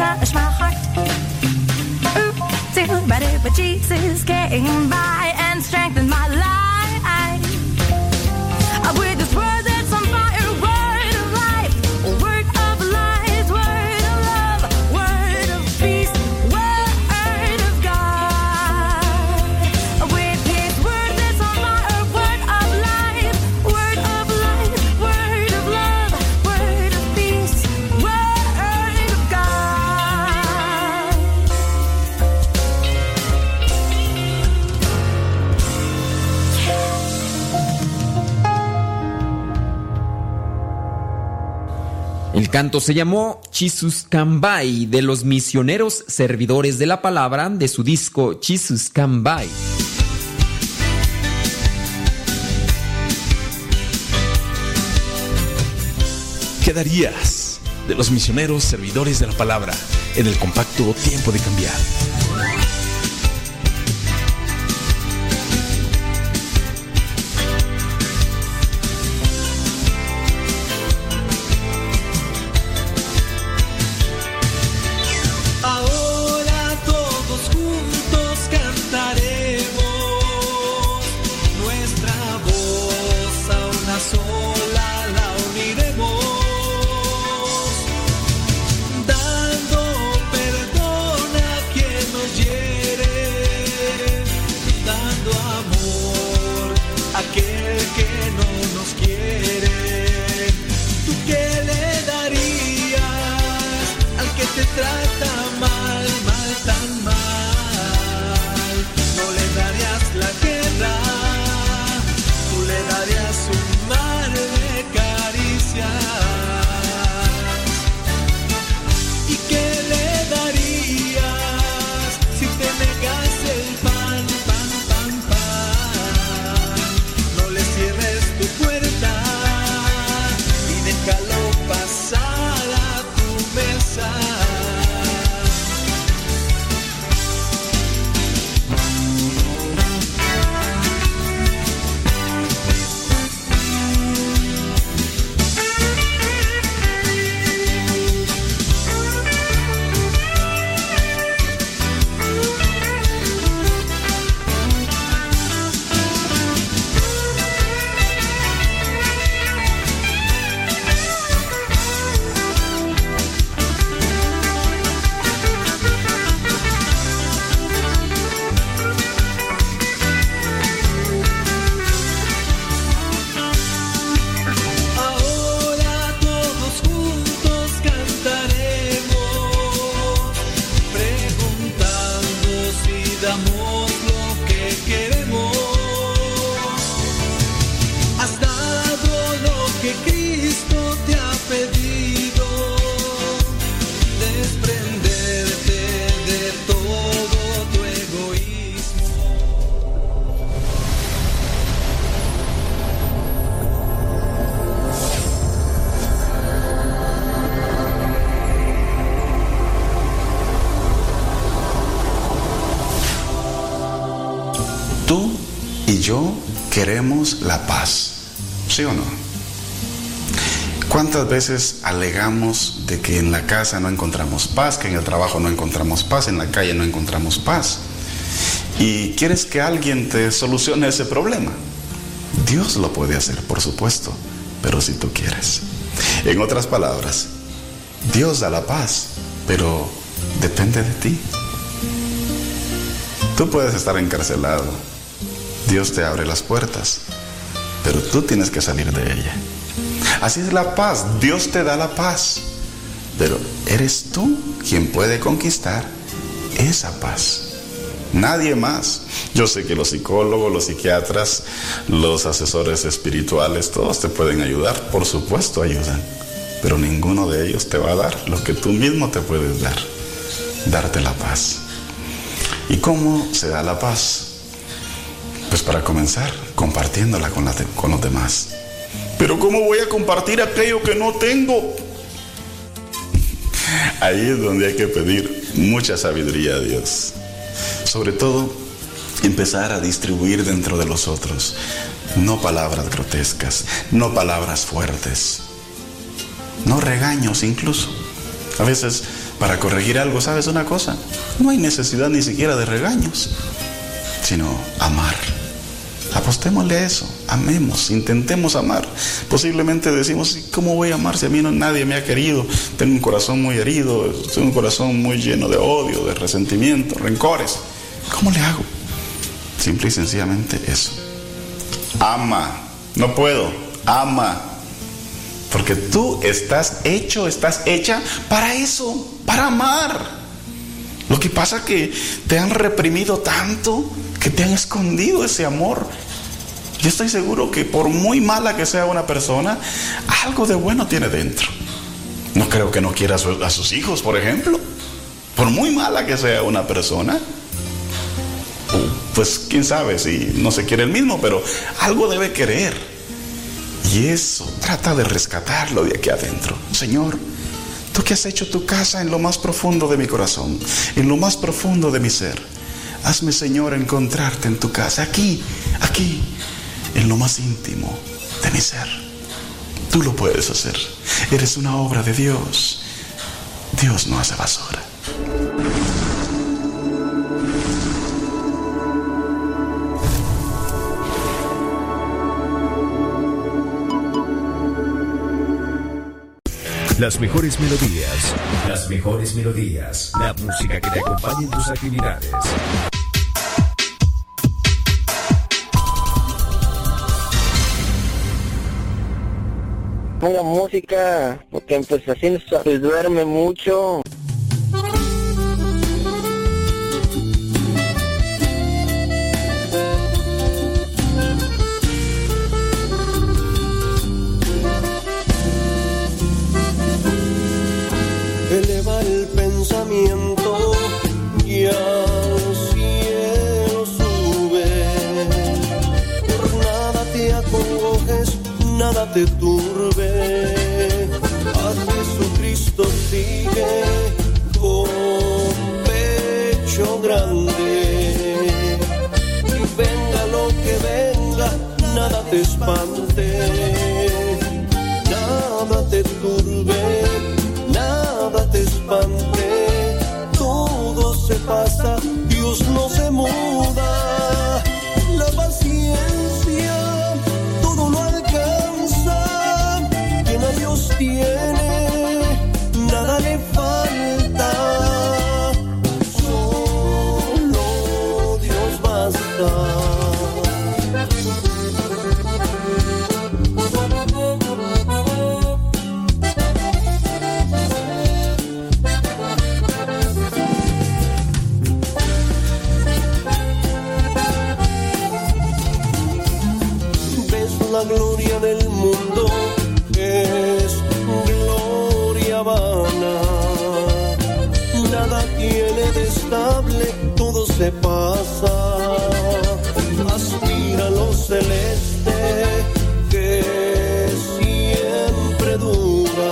touch my heart. Ooh, but Jesus came by Canto se llamó Chisus Cambay de los misioneros servidores de la palabra de su disco Chisus Cambay. ¿Qué darías de los misioneros servidores de la palabra en el compacto Tiempo de Cambiar? Veces alegamos de que en la casa no encontramos paz, que en el trabajo no encontramos paz, en la calle no encontramos paz? Y quieres que alguien te solucione ese problema. Dios lo puede hacer, por supuesto, pero si tú quieres. En otras palabras, Dios da la paz, pero depende de ti. Tú puedes estar encarcelado. Dios te abre las puertas, pero tú tienes que salir de ella. Así es la paz. Dios te da la paz, pero eres tú quien puede conquistar esa paz. Nadie más. Yo sé que los psicólogos, los psiquiatras, los asesores espirituales, todos te pueden ayudar. Por supuesto ayudan. Pero ninguno de ellos te va a dar lo que tú mismo te puedes dar. Darte la paz. ¿Y cómo se da la paz? Pues para comenzar, compartiéndola con, los demás. Pero ¿cómo voy a compartir aquello que no tengo? Ahí es donde hay que pedir mucha sabiduría a Dios. Sobre todo, empezar a distribuir dentro de los otros. No palabras grotescas, no palabras fuertes, no regaños incluso. A veces para corregir algo, ¿sabes una cosa? No hay necesidad ni siquiera de regaños, sino amar. Apostémosle a eso, amemos, intentemos amar. Posiblemente decimos, "¿Y ¿cómo voy a amar si a mí no, nadie me ha querido? Tengo un corazón muy herido, tengo un corazón muy lleno de odio, de resentimiento, rencores. ¿Cómo le hago? Simple y sencillamente eso. Ama, no puedo, ama. Porque tú estás hecho, estás hecha para eso, para amar. Lo que pasa que te han reprimido tanto que te han escondido ese amor. Yo estoy seguro que por muy mala que sea una persona, algo de bueno tiene dentro. No creo que no quiera a sus hijos, por ejemplo. Por muy mala que sea una persona, pues quién sabe si no se quiere el mismo, pero algo debe querer. Y eso, trata de rescatarlo de aquí adentro. Señor, tú que has hecho tu casa en lo más profundo de mi corazón, en lo más profundo de mi ser, hazme, Señor, encontrarte en tu casa, aquí, aquí, en lo más íntimo de mi ser. Tú lo puedes hacer. Eres una obra de Dios. Dios no hace basura. Las mejores melodías. Las mejores melodías. La música que te acompañe en tus actividades. Ponga música, porque pues así se duerme mucho. Te turbe. A Jesucristo sigue con pecho grande. Y venga lo que venga, nada te espante la gloria del mundo es gloria vana. Nada tiene de estable todo se pasa. Aspira lo celeste que siempre dura.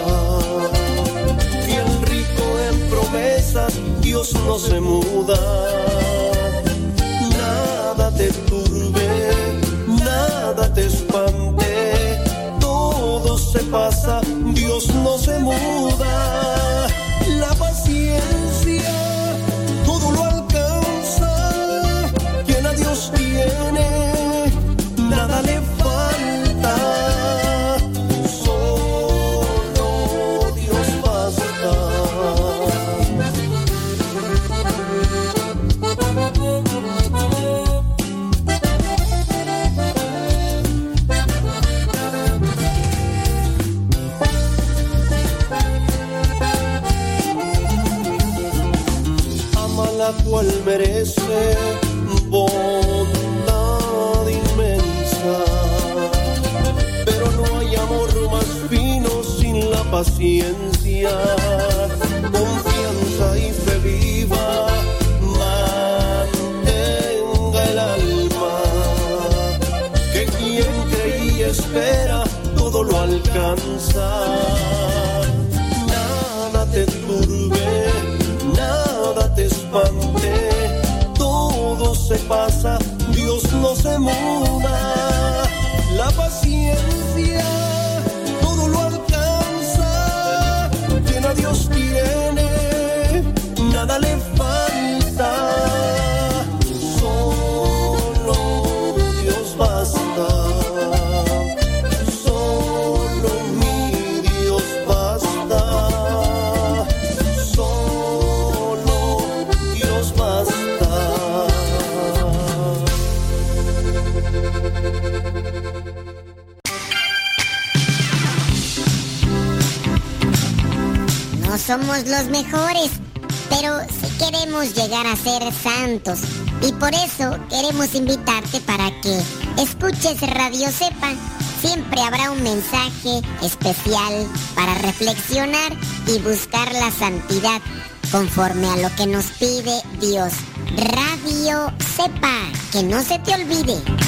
Y el rico en promesas Dios no se muda Dios no se muda, la paciencia, confianza y fe viva. Mantenga el alma, que quien cree y espera todo lo alcanza. Nada te turbe, nada te espante, todo se pasa, Dios no se muda, somos los mejores, pero sí queremos llegar a ser santos. Y por eso queremos invitarte para que escuches Radio Sepa. Siempre habrá un mensaje especial para reflexionar y buscar la santidad conforme a lo que nos pide Dios. Radio Sepa, que no se te olvide.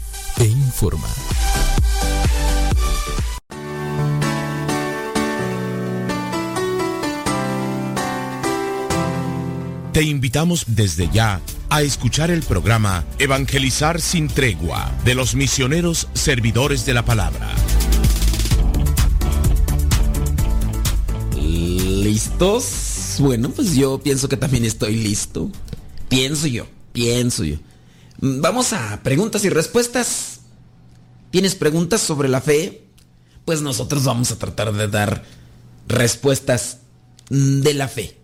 e informa. Te invitamos desde ya a escuchar el programa Evangelizar sin tregua de los misioneros servidores de la palabra. ¿Listos? Bueno, pues yo pienso que también estoy listo. Pienso yo, pienso yo. Mm, Vamos a preguntas y respuestas. ¿Tienes preguntas sobre la fe? Pues nosotros vamos a tratar de dar respuestas mm, de la fe.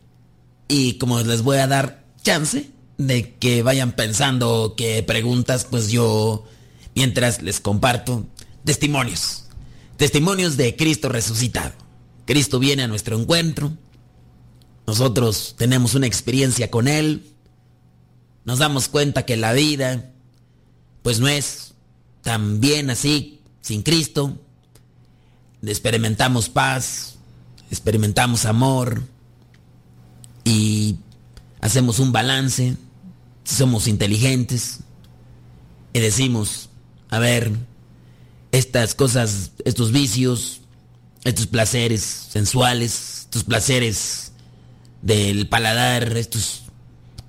Y como les voy a dar chance de que vayan pensando qué preguntas, pues yo, mientras les comparto testimonios. Testimonios de Cristo resucitado. Cristo viene a nuestro encuentro. Nosotros tenemos una experiencia con Él. Nos damos cuenta que la vida, pues no es tan bien así sin Cristo. Experimentamos paz, experimentamos amor y hacemos un balance, somos inteligentes y decimos, a ver, estas cosas, estos vicios, estos placeres sensuales, estos placeres del paladar, estas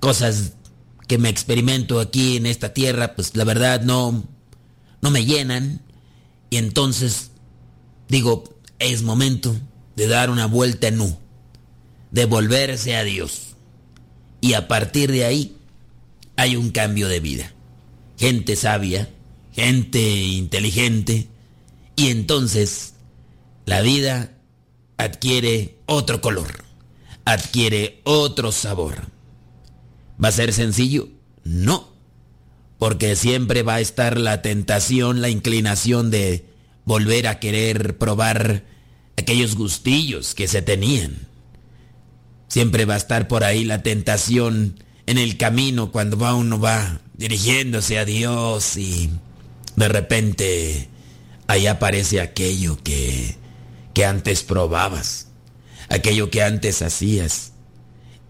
cosas que me experimento aquí en esta tierra, pues la verdad no, no me llenan. Y entonces digo, es momento de dar una vuelta en U, de volverse a Dios. Y a partir de ahí hay un cambio de vida. Gente sabia, gente inteligente, y entonces la vida adquiere otro color, adquiere otro sabor. ¿Va a ser sencillo? No, porque siempre va a estar la tentación, la inclinación de volver a querer probar aquellos gustillos que se tenían. Siempre va a estar por ahí la tentación en el camino cuando va uno va dirigiéndose a Dios y de repente ahí aparece aquello que, que antes probabas, aquello que antes hacías.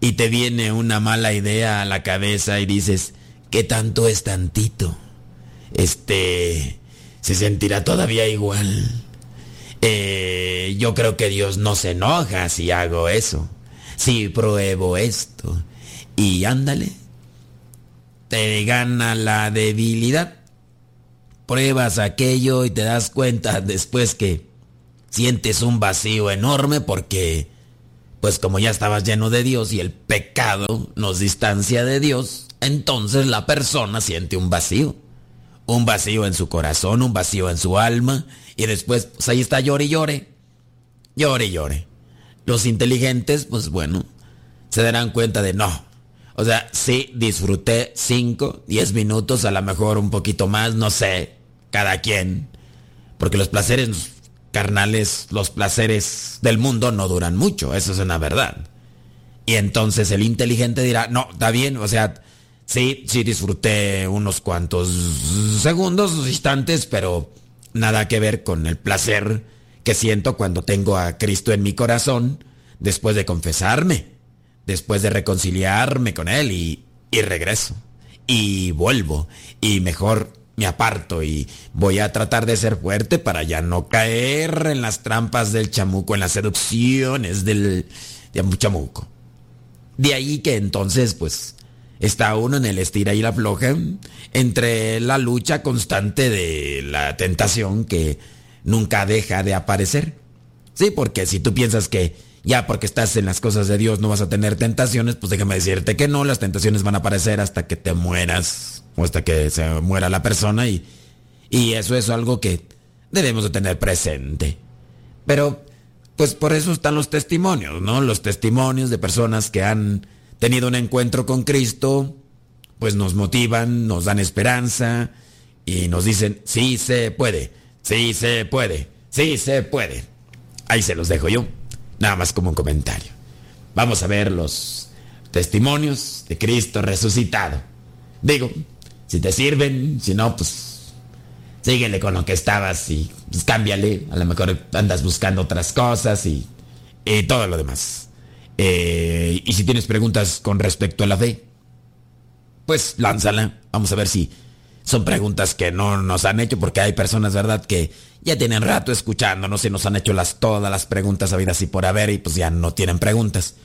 Y te viene una mala idea a la cabeza y dices, ¿qué tanto es tantito? Este, se sentirá todavía igual. Eh, yo creo que Dios no se enoja si hago eso, si pruebo esto. Y ándale, te gana la debilidad. Pruebas aquello y te das cuenta después que sientes un vacío enorme porque, pues como ya estabas lleno de Dios y el pecado nos distancia de Dios, entonces la persona siente un vacío. Un vacío en su corazón, un vacío en su alma, y después, pues ahí está, llore y llore. Llore y llore. Los inteligentes, pues bueno, se darán cuenta de no. O sea, sí disfruté 5, 10 minutos, a lo mejor un poquito más, no sé, cada quien. Porque los placeres carnales, los placeres del mundo no duran mucho, eso es una verdad. Y entonces el inteligente dirá, no, está bien, o sea, sí, sí disfruté unos cuantos segundos, instantes, pero nada que ver con el placer que siento cuando tengo a Cristo en mi corazón después de confesarme, después de reconciliarme con Él y, y regreso. Y vuelvo. Y mejor me aparto y voy a tratar de ser fuerte para ya no caer en las trampas del chamuco, en las seducciones del, del chamuco. De ahí que entonces, pues, está uno en el estira y la floja entre la lucha constante de la tentación que nunca deja de aparecer. Sí, porque si tú piensas que ya porque estás en las cosas de Dios no vas a tener tentaciones, pues déjame decirte que no, las tentaciones van a aparecer hasta que te mueras o hasta que se muera la persona y, y eso es algo que debemos de tener presente. Pero, pues por eso están los testimonios, ¿no? Los testimonios de personas que han tenido un encuentro con Cristo, pues nos motivan, nos dan esperanza y nos dicen, sí se puede, sí se puede, sí se puede. Ahí se los dejo yo, nada más como un comentario. Vamos a ver los testimonios de Cristo resucitado. Digo, si te sirven, si no, pues síguele con lo que estabas y pues, cámbiale. A lo mejor andas buscando otras cosas y, y todo lo demás. Eh, y si tienes preguntas con respecto a la fe, pues lánzala. Vamos a ver si son preguntas que no nos han hecho, porque hay personas, ¿verdad?, que ya tienen rato escuchándonos y nos han hecho las, todas las preguntas habidas y por haber y pues ya no tienen preguntas.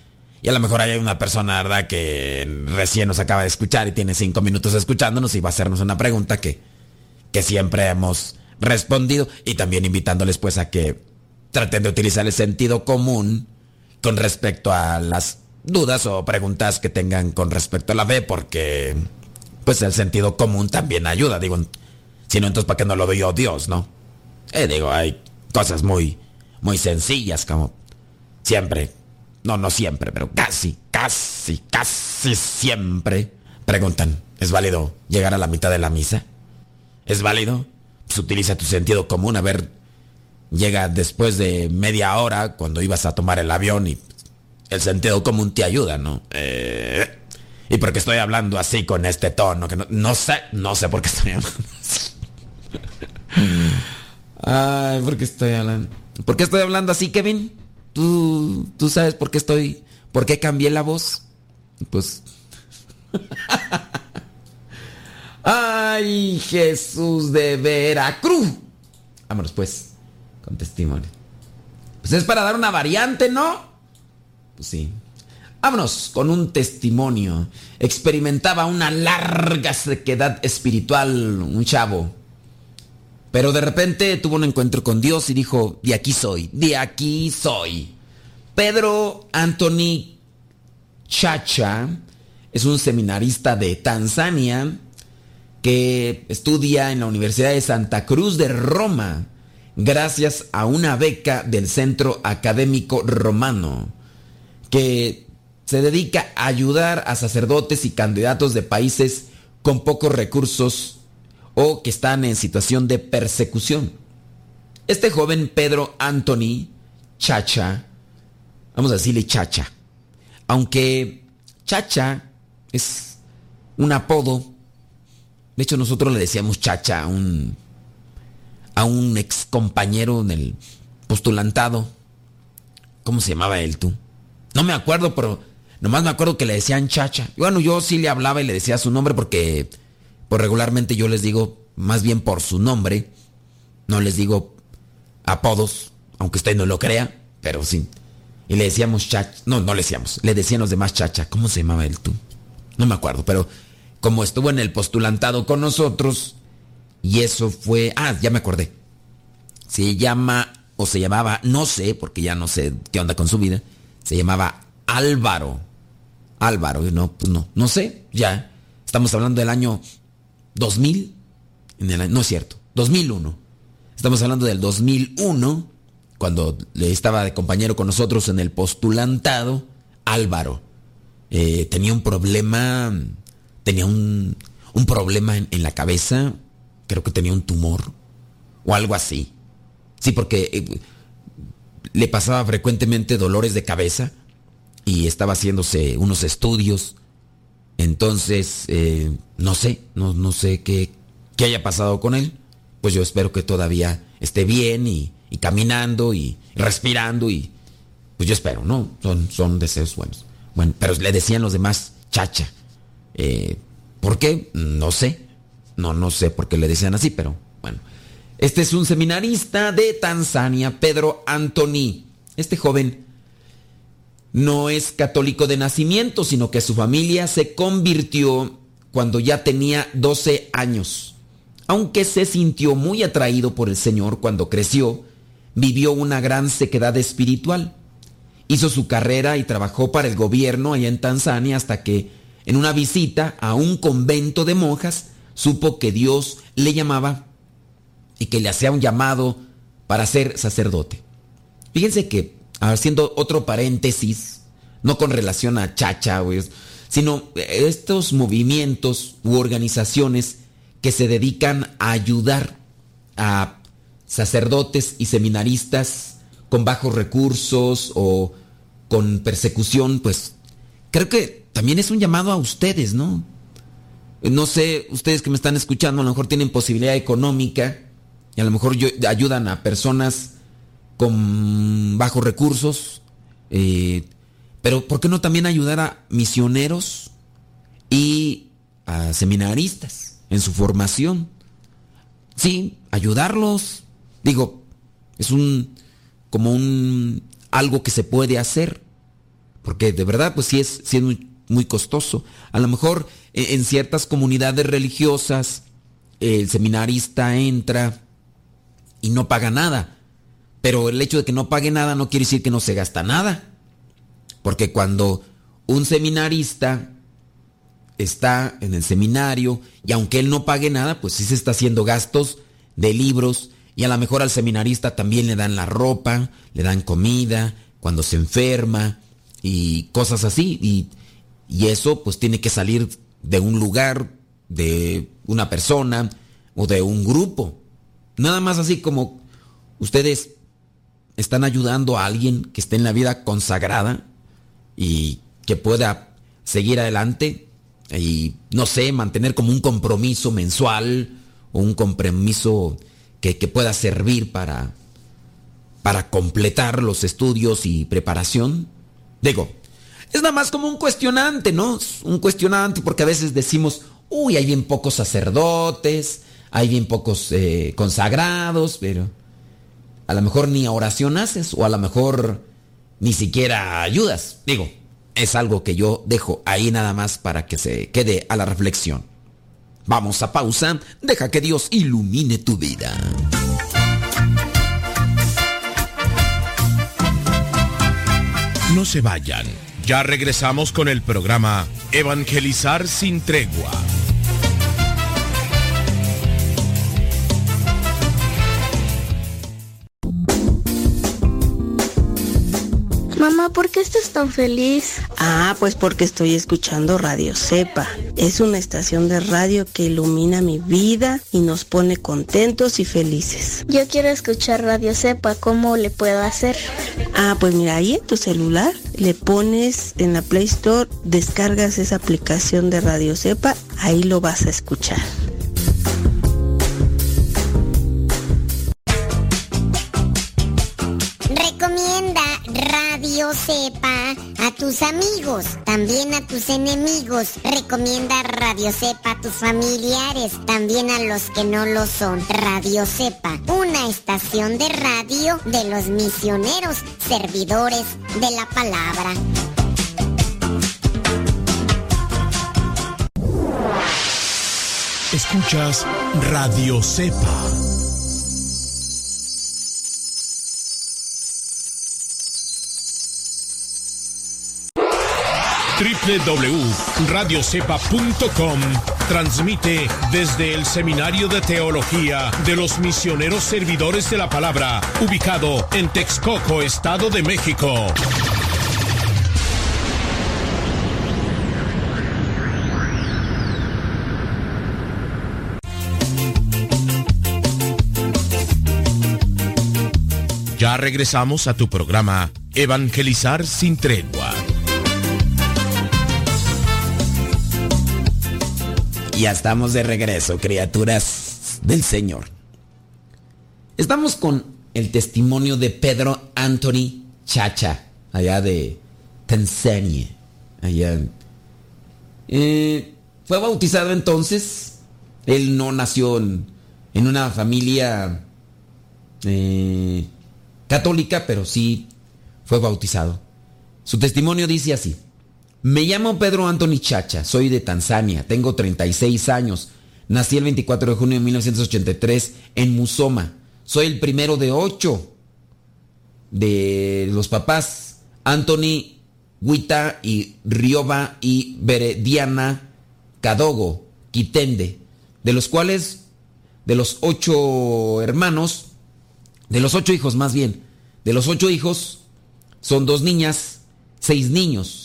Y a lo mejor hay una persona, ¿verdad?, que recién nos acaba de escuchar y tiene cinco minutos escuchándonos y va a hacernos una pregunta que, que siempre hemos respondido y también invitándoles pues a que traten de utilizar el sentido común con respecto a las dudas o preguntas que tengan con respecto a la fe, porque pues el sentido común también ayuda, digo, si no, entonces ¿para qué no lo veo Dios, no? Eh, digo, hay cosas muy, muy sencillas como siempre, no, no siempre, pero casi, casi, casi siempre preguntan, ¿es válido llegar a la mitad de la misa? ¿Es válido? Pues utiliza tu sentido común, a ver, llega después de media hora cuando ibas a tomar el avión y el sentido común te ayuda, ¿no? Eh, y porque estoy hablando así con este tono, que no, no sé, no sé por qué estoy hablando así. Ay, ¿por qué estoy hablando? ¿Por qué estoy hablando así, Kevin? ¿Tú, tú sabes por qué estoy, por qué cambié la voz? Pues... Ay, Jesús de Veracruz. Vámonos pues, con testimonio. Pues es para dar una variante, ¿no? Pues sí. Vámonos con un testimonio. Experimentaba una larga sequedad espiritual, un chavo. Pero de repente tuvo un encuentro con Dios y dijo, de aquí soy, de aquí soy. Pedro Anthony Chacha es un seminarista de Tanzania que estudia en la Universidad de Santa Cruz de Roma gracias a una beca del Centro Académico Romano que se dedica a ayudar a sacerdotes y candidatos de países con pocos recursos o que están en situación de persecución. Este joven Pedro Anthony Chacha, vamos a decirle Chacha, aunque Chacha es un apodo, de hecho nosotros le decíamos Chacha a un, a un ex compañero en el postulantado, ¿cómo se llamaba él tú? No me acuerdo, pero nomás me acuerdo que le decían Chacha. Bueno, yo sí le hablaba y le decía su nombre porque pues regularmente yo les digo más bien por su nombre, no les digo apodos, aunque usted no lo crea, pero sí. Y le decíamos Chacha, no, no le decíamos, le decían los demás Chacha, ¿cómo se llamaba él tú? No me acuerdo, pero como estuvo en el postulantado con nosotros, y eso fue, ah, ya me acordé. Se llama, o se llamaba, no sé, porque ya no sé qué onda con su vida, se llamaba Álvaro. Álvaro, no, pues no, no sé, ya. Estamos hablando del año 2000, en el, no es cierto, 2001. Estamos hablando del 2001, cuando le estaba de compañero con nosotros en el postulantado, Álvaro. Eh, tenía un problema, tenía un, un problema en, la cabeza, creo que tenía un tumor o algo así. Sí, porque eh, le pasaba frecuentemente dolores de cabeza y estaba haciéndose unos estudios. Entonces, eh, no sé, no, no sé qué, qué, haya pasado con él. Pues yo espero que todavía esté bien y, y, caminando y respirando y pues yo espero, ¿no? Son, son deseos buenos. Bueno, pero le decían los demás chacha. Eh, ¿Por qué? No sé. No, no sé por qué le decían así, pero bueno. Este es un seminarista de Tanzania, Pedro Anthony. Este joven no es católico de nacimiento, sino que su familia se convirtió cuando ya tenía 12 años. Aunque se sintió muy atraído por el Señor cuando creció, vivió una gran sequedad espiritual. Hizo su carrera y trabajó para el gobierno allá en Tanzania hasta que, en una visita a un convento de monjas, supo que Dios le llamaba y que le hacía un llamado para ser sacerdote. Fíjense que, haciendo otro paréntesis, no con relación a Chacha, sino estos movimientos u organizaciones que se dedican a ayudar a sacerdotes y seminaristas con bajos recursos o con persecución, pues creo que también es un llamado a ustedes, ¿no? No sé, ustedes que me están escuchando a lo mejor tienen posibilidad económica y a lo mejor ayudan a personas con bajos recursos, eh, pero ¿por qué no también ayudar a misioneros y a seminaristas en su formación? Sí, ayudarlos. Digo, es un como un algo que se puede hacer. Porque de verdad, pues sí es, sí es muy, muy costoso. A lo mejor en, en ciertas comunidades religiosas, el seminarista entra y no paga nada. Pero el hecho de que no pague nada no quiere decir que no se gasta nada. Porque cuando un seminarista está en el seminario y aunque él no pague nada, pues sí se está haciendo gastos de libros y a lo mejor al seminarista también le dan la ropa, le dan comida, cuando se enferma y cosas así. Y, y eso pues tiene que salir de un lugar, de una persona o de un grupo. Nada más así como ustedes están ayudando a alguien que esté en la vida consagrada y que pueda seguir adelante y no sé, mantener como un compromiso mensual o un compromiso que, que pueda servir para, para completar los estudios y preparación. Digo, es nada más como un cuestionante, ¿no? Un cuestionante porque a veces decimos, uy, hay bien pocos sacerdotes, hay bien pocos eh, consagrados, pero a lo mejor ni oración haces o a lo mejor ni siquiera ayudas. Digo, es algo que yo dejo ahí nada más para que se quede a la reflexión. Vamos a pausa, deja que Dios ilumine tu vida. No se vayan. Ya regresamos con el programa Evangelizar sin tregua. Mamá, ¿por qué estás tan feliz? Ah, pues porque estoy escuchando Radio Cepa. Es una estación de radio que ilumina mi vida y nos pone contentos y felices. Yo quiero escuchar Radio Sepa, ¿cómo le puedo hacer? Ah, pues mira, ahí en tu celular le pones en la Play Store, descargas esa aplicación de Radio Cepa, ahí lo vas a escuchar. Cepa a tus amigos, también a tus enemigos. Recomienda Radio Cepa a tus familiares, también a los que no lo son. Radio Cepa, una estación de radio de los misioneros, servidores de la palabra. Escuchas Radio Cepa. www.radiocepa.com transmite desde el Seminario de Teología de los Misioneros Servidores de la Palabra, ubicado en Texcoco, Estado de México. Ya regresamos a tu programa Evangelizar sin tregua. Ya estamos de regreso, criaturas del Señor. Estamos con el testimonio de Pedro Anthony Chacha, allá de Tanzania. Allá. Eh, fue bautizado entonces. Él no nació en, una familia eh, católica, pero sí fue bautizado. Su testimonio dice así. Me llamo Pedro Anthony Chacha, soy de Tanzania, tengo 36 años. Nací el 24 de junio de 1983 en Musoma. Soy el primero de ocho de los papás Anthony, Huita y Rioba y Berediana Cadogo, Quitende, de los cuales, de los ocho hermanos, de los ocho hijos más bien, de los ocho hijos, son dos niñas, seis niños.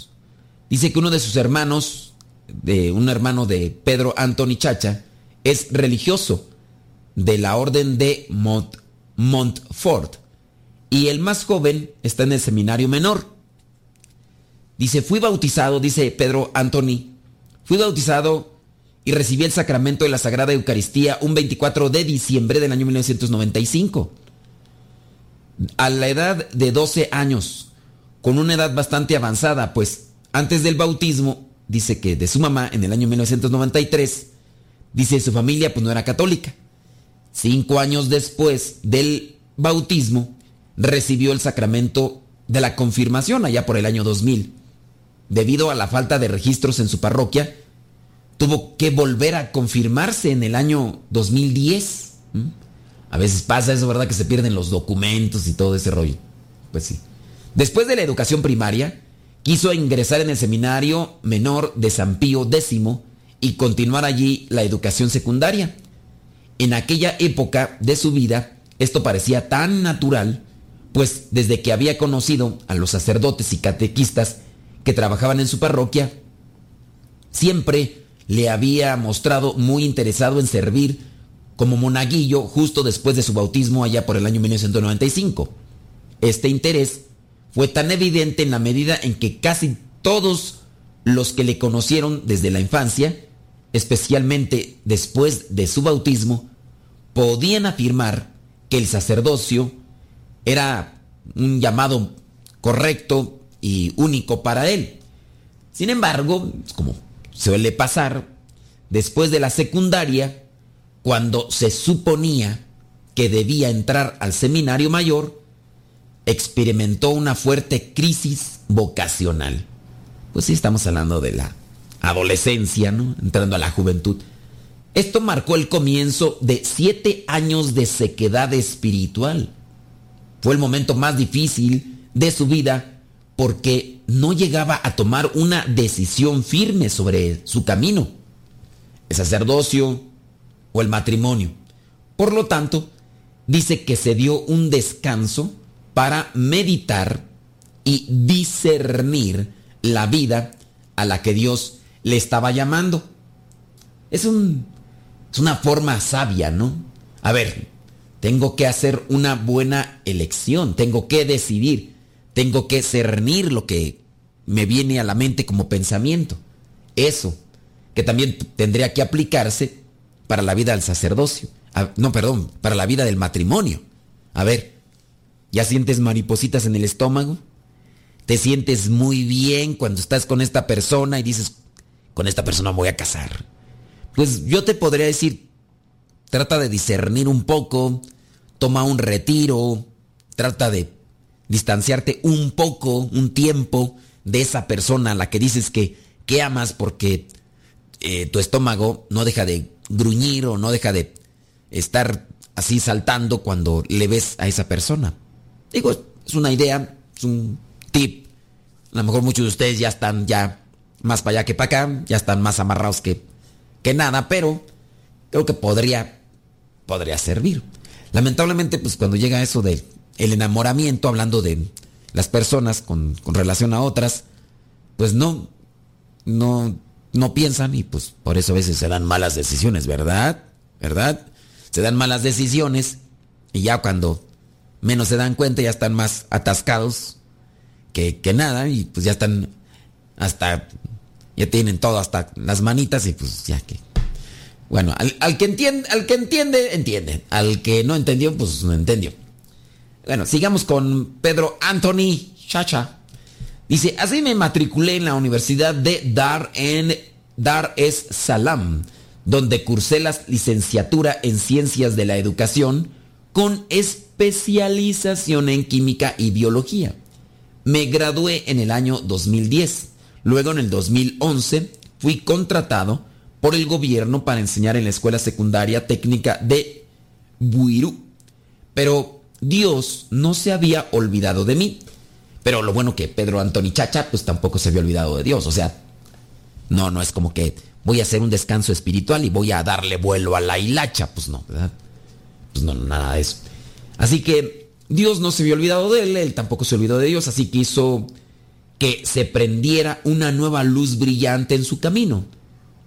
Dice que uno de sus hermanos, de un hermano de Pedro Anthony Chacha, es religioso de la orden de Mont Montfort y el más joven está en el seminario menor. Dice, fui bautizado, dice Pedro Anthony, fui bautizado y recibí el sacramento de la Sagrada Eucaristía un 24 de diciembre del año 1995. A la edad de 12 años, con una edad bastante avanzada, pues antes del bautismo, dice que de su mamá en el año 1993, dice su familia pues no era católica. Cinco años después del bautismo, recibió el sacramento de la confirmación allá por el año 2000. Debido a la falta de registros en su parroquia, tuvo que volver a confirmarse en el año 2010. ¿Mm? A veces pasa eso, ¿verdad? Que se pierden los documentos y todo ese rollo. Pues sí. Después de la educación primaria, quiso ingresar en el seminario menor de San Pío X y continuar allí la educación secundaria. En aquella época de su vida, esto parecía tan natural, pues desde que había conocido a los sacerdotes y catequistas que trabajaban en su parroquia, siempre le había mostrado muy interesado en servir como monaguillo justo después de su bautismo allá por el año 1995. Este interés fue tan evidente en la medida en que casi todos los que le conocieron desde la infancia, especialmente después de su bautismo, podían afirmar que el sacerdocio era un llamado correcto y único para él. Sin embargo, como suele pasar, después de la secundaria, cuando se suponía que debía entrar al seminario mayor, experimentó una fuerte crisis vocacional. Pues sí, estamos hablando de la adolescencia, ¿no? Entrando a la juventud. Esto marcó el comienzo de siete años de sequedad espiritual. Fue el momento más difícil de su vida porque no llegaba a tomar una decisión firme sobre su camino, el sacerdocio o el matrimonio. Por lo tanto, dice que se dio un descanso para meditar y discernir la vida a la que Dios le estaba llamando. Es, un, es una forma sabia, ¿no? A ver, tengo que hacer una buena elección, tengo que decidir, tengo que cernir lo que me viene a la mente como pensamiento. Eso, que también tendría que aplicarse para la vida del sacerdocio. No, perdón, para la vida del matrimonio. A ver, ¿ya sientes maripositas en el estómago? ¿Te sientes muy bien cuando estás con esta persona y dices, con esta persona me voy a casar? Pues yo te podría decir, trata de discernir un poco, toma un retiro, trata de distanciarte un poco, un tiempo de esa persona a la que dices que, que amas porque eh, tu estómago no deja de gruñir o no deja de estar así saltando cuando le ves a esa persona. Digo, es una idea, es un tip. A lo mejor muchos de ustedes ya están ya más para allá que para acá, ya están más amarrados que, que nada, pero creo que podría, podría servir. Lamentablemente, pues cuando llega eso de el enamoramiento, hablando de las personas con, con relación a otras, pues no, no, no piensan y pues por eso a veces se dan malas decisiones, ¿verdad? ¿Verdad? Se dan malas decisiones y ya cuando menos se dan cuenta ya están más atascados que, que nada y pues ya están hasta, ya tienen todo hasta las manitas y pues ya que... Bueno, al, al que entiende, al que entiende, entiende. Al que no entendió, pues no entendió. Bueno, sigamos con Pedro Anthony Chacha. Dice, así me matriculé en la Universidad de Dar en Dar es Salam, donde cursé la licenciatura en Ciencias de la Educación con especialización en Química y Biología. Me gradué en el año 2010. Luego en el 2011 fui contratado por el gobierno para enseñar en la escuela secundaria técnica de Buirú. Pero Dios no se había olvidado de mí. Pero lo bueno que Pedro Antoni Chacha pues tampoco se había olvidado de Dios. O sea, no, no es como que voy a hacer un descanso espiritual y voy a darle vuelo a la hilacha. Pues no, ¿verdad? Pues no, nada de eso. Así que Dios no se había olvidado de él, él tampoco se olvidó de Dios, así que hizo que se prendiera una nueva luz brillante en su camino.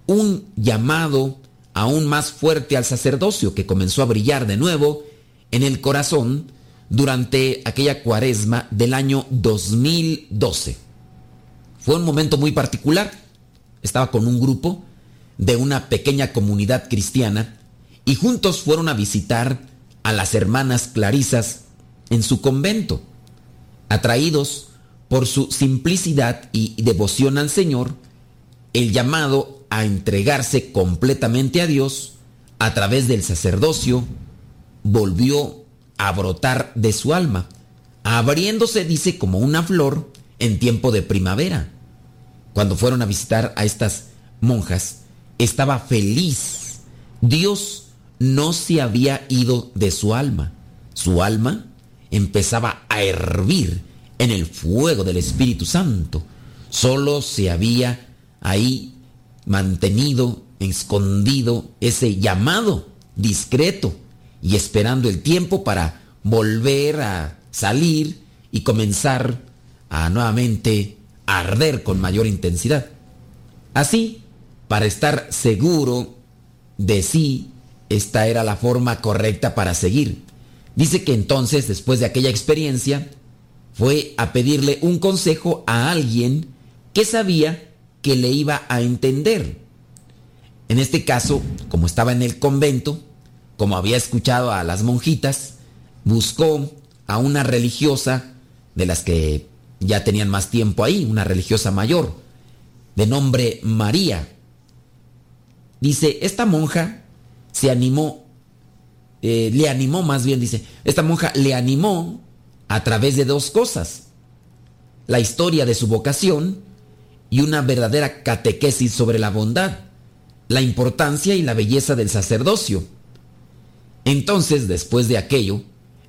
Un llamado aún más fuerte al sacerdocio que comenzó a brillar de nuevo en el corazón durante aquella cuaresma del año 2012. Fue un momento muy particular. Estaba con un grupo de una pequeña comunidad cristiana y juntos fueron a visitar a las hermanas clarisas en su convento. Atraídos por su simplicidad y devoción al Señor, el llamado a entregarse completamente a Dios a través del sacerdocio volvió a brotar de su alma, abriéndose, dice, como una flor en tiempo de primavera. Cuando fueron a visitar a estas monjas, estaba feliz. Dios no se había ido de su alma. Su alma empezaba a hervir en el fuego del Espíritu Santo. Solo se había ahí mantenido, escondido ese llamado discreto y esperando el tiempo para volver a salir y comenzar a nuevamente arder con mayor intensidad. Así, para estar seguro de sí, esta era la forma correcta para seguir. Dice que entonces, después de aquella experiencia, fue a pedirle un consejo a alguien que sabía que le iba a entender. En este caso, como estaba en el convento, como había escuchado a las monjitas, buscó a una religiosa de las que ya tenían más tiempo ahí, una religiosa mayor, de nombre María. Dice, esta monja se animó, eh, le animó más bien, dice, esta monja le animó a través de dos cosas, la historia de su vocación y una verdadera catequesis sobre la bondad, la importancia y la belleza del sacerdocio. Entonces, después de aquello,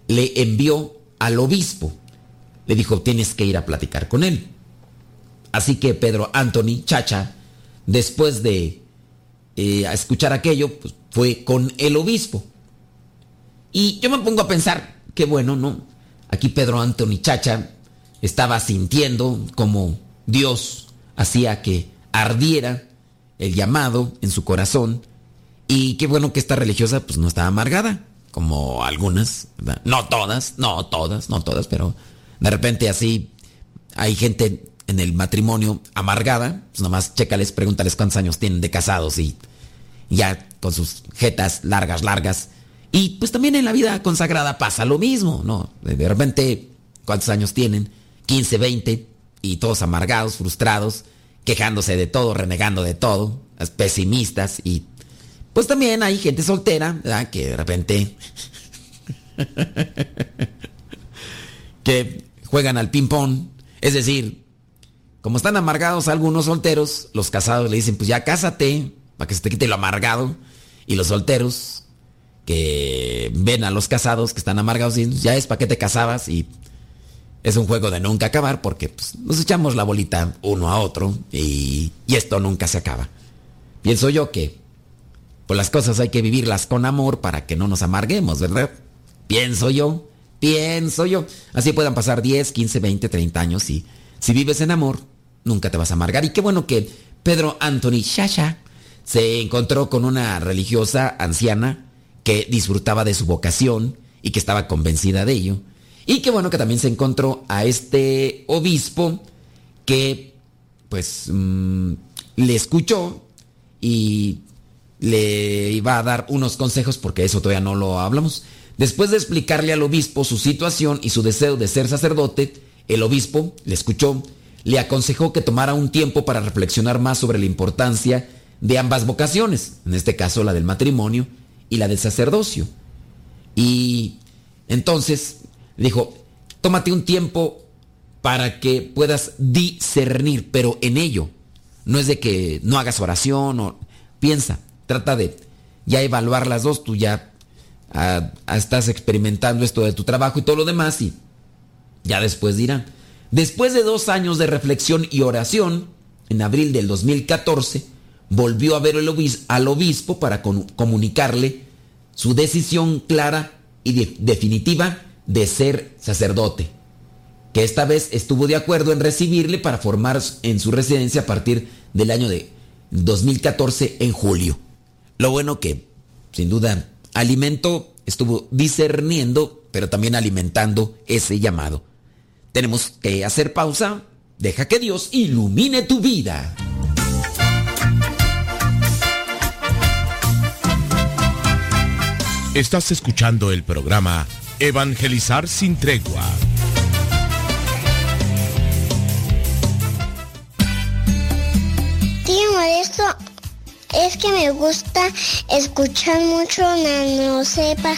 le envió al obispo. Le dijo, tienes que ir a platicar con él. Así que Pedro Anthony Chacha, después de eh, escuchar aquello, pues, fue con el obispo. Y yo me pongo a pensar, qué bueno, ¿no? Aquí Pedro Anthony Chacha estaba sintiendo como Dios hacía que ardiera el llamado en su corazón. Y qué bueno que esta religiosa pues no estaba amargada, como algunas, ¿verdad? no todas, no todas, no todas, pero de repente así hay gente en el matrimonio amargada, pues nomás chécales, pregúntales cuántos años tienen de casados y ya con sus jetas largas, largas. Y pues también en la vida consagrada pasa lo mismo, ¿no? De repente, ¿cuántos años tienen? 15, 20, y todos amargados, frustrados, quejándose de todo, renegando de todo, pesimistas y pues también hay gente soltera. Que de repente que juegan al ping pong, es decir, como están amargados algunos solteros, los casados le dicen, pues ya cásate, para que se te quite lo amargado. Y los solteros que ven a los casados que están amargados y ya es para qué te casabas y es un juego de nunca acabar porque pues, nos echamos la bolita uno a otro y, y esto nunca se acaba. Pienso yo que pues las cosas hay que vivirlas con amor para que no nos amarguemos, ¿verdad? Pienso yo, pienso yo. Así puedan pasar 10, 15, 20, 30 años y si vives en amor, nunca te vas a amargar. Y qué bueno que Pedro Anthony Shasha se encontró con una religiosa anciana que disfrutaba de su vocación y que estaba convencida de ello. Y qué bueno que también se encontró a este obispo que pues mm, le escuchó y le iba a dar unos consejos porque eso todavía no lo hablamos. Después de explicarle al obispo su situación y su deseo de ser sacerdote, el obispo le escuchó, le aconsejó que tomara un tiempo para reflexionar más sobre la importancia de ambas vocaciones, en este caso la del matrimonio y la del sacerdocio. Y entonces dijo, tómate un tiempo para que puedas discernir, pero en ello. No es de que no hagas oración o piensa, trata de ya evaluar las dos, tú ya ah, estás experimentando esto de tu trabajo y todo lo demás y ya después dirán. Después de dos años de reflexión y oración, en abril del 2014, volvió a ver al obispo para comunicarle su decisión clara y de- definitiva de ser sacerdote, que esta vez estuvo de acuerdo en recibirle para formar en su residencia a partir del año de 2014 en julio. Lo bueno que, sin duda, alimentó, estuvo discerniendo, pero también alimentando ese llamado. Tenemos que hacer pausa. Deja que Dios ilumine tu vida. Estás escuchando el programa Evangelizar sin tregua. Tío Modesto, es que me gusta escuchar mucho Nano Sepa.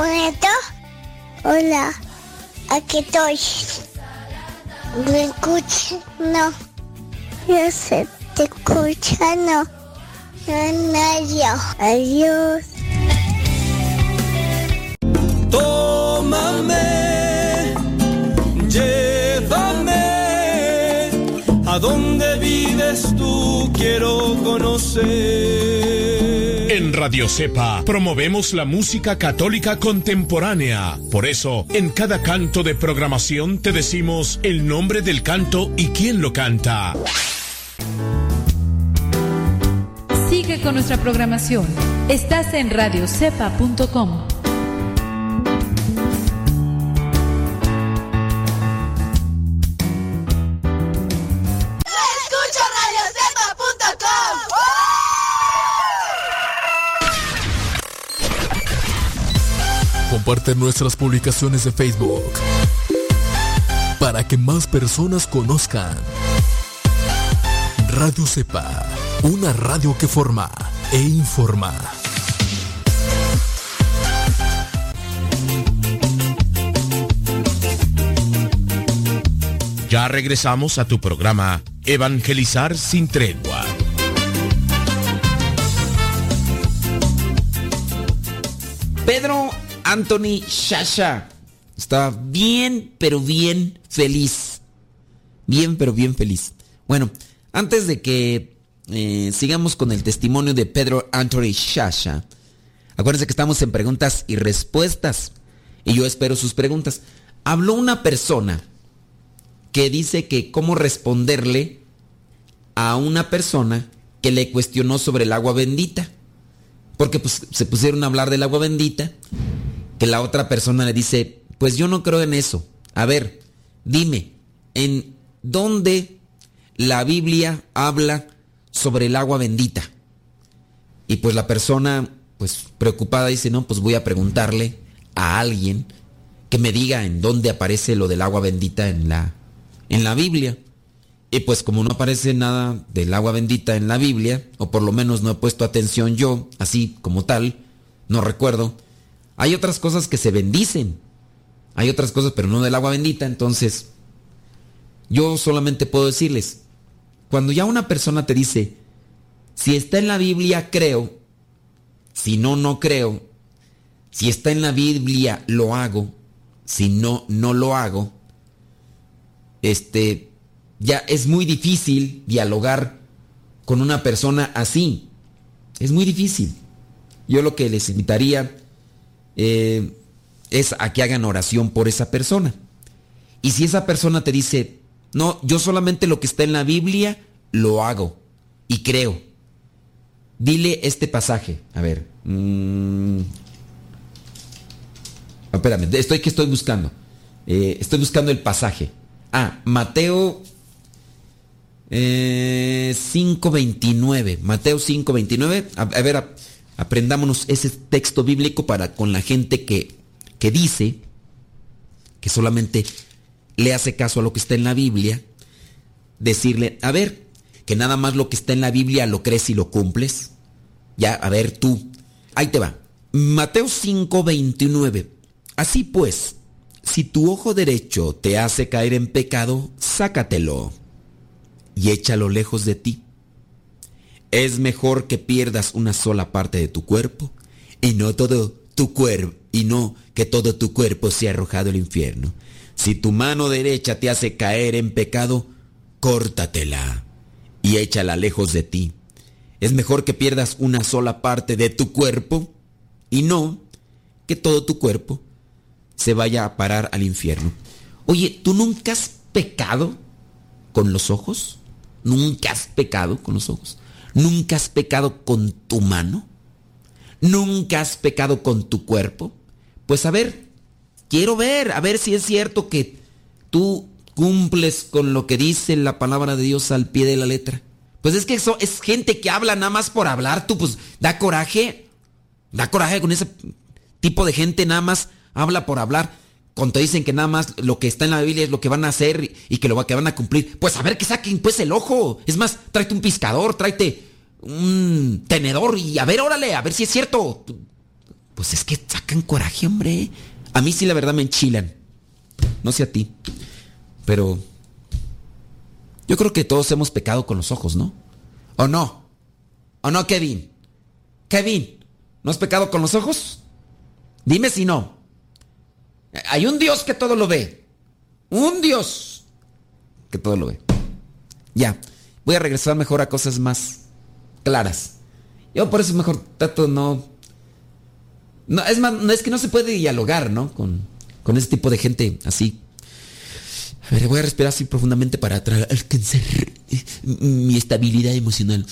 Modesto, hola, aquí estoy. ¿Me escuchas? No, yo sé, te escucha, no. No, yo. Adiós. Tómame, llévame a donde vives tú, quiero conocer. En Radio Cepa promovemos la música católica contemporánea. Por eso, en cada canto de programación te decimos el nombre del canto y quién lo canta. Sigue con nuestra programación. Estás en radiocepa.com. Comparte nuestras publicaciones de Facebook para que más personas conozcan. Radio Cepa, una radio que forma e informa. Ya regresamos a tu programa Evangelizar sin tregua. Anthony Shasha está bien, pero bien feliz. Bien, pero bien feliz. Bueno, antes de que eh, sigamos con el testimonio de Pedro Anthony Shasha, acuérdense que estamos en preguntas y respuestas. Y yo espero sus preguntas. Habló una persona que dice que cómo responderle a una persona que le cuestionó sobre el agua bendita. Porque pues, se pusieron a hablar del agua bendita, que la otra persona le dice, pues yo no creo en eso. A ver, dime, ¿en dónde la Biblia habla sobre el agua bendita? Y pues la persona, pues preocupada, dice, no, pues voy a preguntarle a alguien que me diga en dónde aparece lo del agua bendita en la, en la Biblia. Y pues como no aparece nada del agua bendita en la Biblia, o por lo menos no he puesto atención yo, así como tal, no recuerdo, hay otras cosas que se bendicen. Hay otras cosas, pero no del agua bendita, entonces yo solamente puedo decirles, cuando ya una persona te dice, si está en la Biblia creo, si no, no creo, si está en la Biblia lo hago, si no, no lo hago, este, ya es muy difícil dialogar con una persona así. Es muy difícil. Yo lo que les invitaría eh, es a que hagan oración por esa persona. Y si esa persona te dice, no, yo solamente lo que está en la Biblia lo hago y creo. Dile este pasaje. A ver. mm, espérame, estoy que estoy buscando. Eh, estoy buscando el pasaje. Ah, Mateo eh, 5.29. Mateo 5.29. A, a ver, a- aprendámonos ese texto bíblico para con la gente que, que dice que solamente le hace caso a lo que está en la Biblia. Decirle, a ver, que nada más lo que está en la Biblia lo crees y lo cumples. Ya, a ver, tú. Ahí te va. Mateo 5:29. Así pues, si tu ojo derecho te hace caer en pecado, sácatelo y échalo lejos de ti. Es mejor que pierdas una sola parte de tu cuerpo y no todo tu cuerpo y no que todo tu cuerpo sea arrojado al infierno. Si tu mano derecha te hace caer en pecado, córtatela y échala lejos de ti. Es mejor que pierdas una sola parte de tu cuerpo y no que todo tu cuerpo se vaya a parar al infierno. Oye, ¿tú nunca has pecado con los ojos? ¿Nunca has pecado con los ojos? ¿Nunca has pecado con tu mano? ¿Nunca has pecado con tu cuerpo? Pues a ver, quiero ver, a ver si es cierto que tú cumples con lo que dice la palabra de Dios al pie de la letra. Pues es que eso es gente que habla nada más por hablar, tú pues da coraje. Da coraje con ese tipo de gente nada más habla por hablar. Cuando dicen que nada más lo que está en la Biblia es lo que van a hacer y que lo que van a cumplir. Pues a ver que saquen pues el ojo. Es más, tráete un piscador, tráete un tenedor y a ver, órale, a ver si es cierto. Pues es que sacan coraje, hombre. A mí sí la verdad me enchilan. No sé a ti. Pero yo creo que todos hemos pecado con los ojos, ¿no? ¿O no? ¿O no, Kevin? Kevin, ¿no has pecado con los ojos? Dime si no. Hay un Dios que todo lo ve. Un Dios que todo lo ve. Ya, voy a regresar mejor a cosas más claras. Yo por eso mejor trato no... No, es más, es que no se puede dialogar, ¿no? Con, con ese tipo de gente así. A ver, voy a respirar así profundamente para alcanzar mi estabilidad emocional.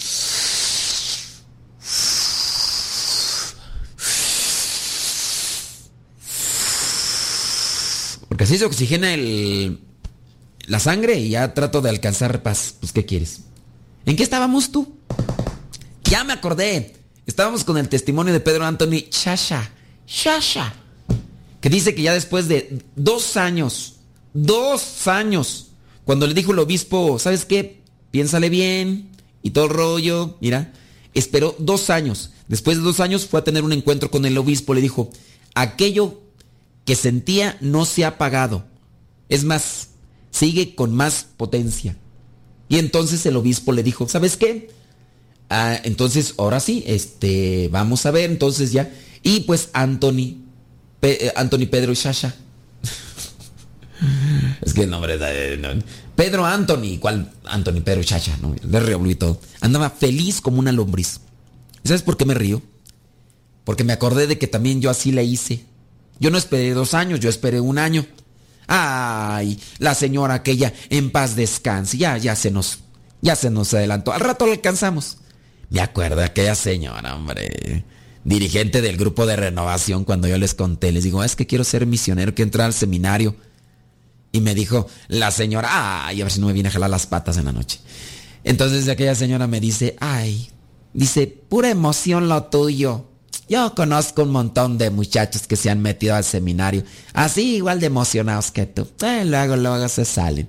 Porque así se oxigena el, la sangre y ya trato de alcanzar paz. Pues, ¿qué quieres? ¿En qué estábamos tú? Ya me acordé. Estábamos con el testimonio de Pedro Anthony Shasha. Shasha. Que dice que ya después de dos años, dos años, cuando le dijo el obispo, ¿sabes qué? Piénsale bien y todo el rollo. Mira, esperó dos años. Después de dos años fue a tener un encuentro con el obispo. Le dijo, aquello que sentía no se ha apagado. Es más, sigue con más potencia. Y entonces el obispo le dijo, ¿sabes qué? Ah, entonces, ahora sí, este, vamos a ver, entonces ya. Y pues Anthony, eh, Anthony Pedro y Shasha. es que el nombre de- no. Pedro Anthony, ¿cuál? Anthony Pedro y Shasha, no, le revolví todo. Andaba feliz como una lombriz. ¿Sabes por qué me río? Porque me acordé de que también yo así le hice. Yo no esperé dos años, yo esperé un año. Ay, la señora aquella en paz descanse. Ya, ya se nos, ya se nos adelantó. Al rato lo alcanzamos. Me acuerdo aquella señora, hombre. Dirigente del grupo de renovación cuando yo les conté. Les digo, es que quiero ser misionero, que entrar al seminario. Y me dijo la señora, ay, a ver si no me viene a jalar las patas en la noche. Entonces aquella señora me dice, ay, dice, pura emoción lo tuyo. Yo conozco un montón de muchachos que se han metido al seminario, así igual de emocionados que tú. Eh, luego, luego se salen.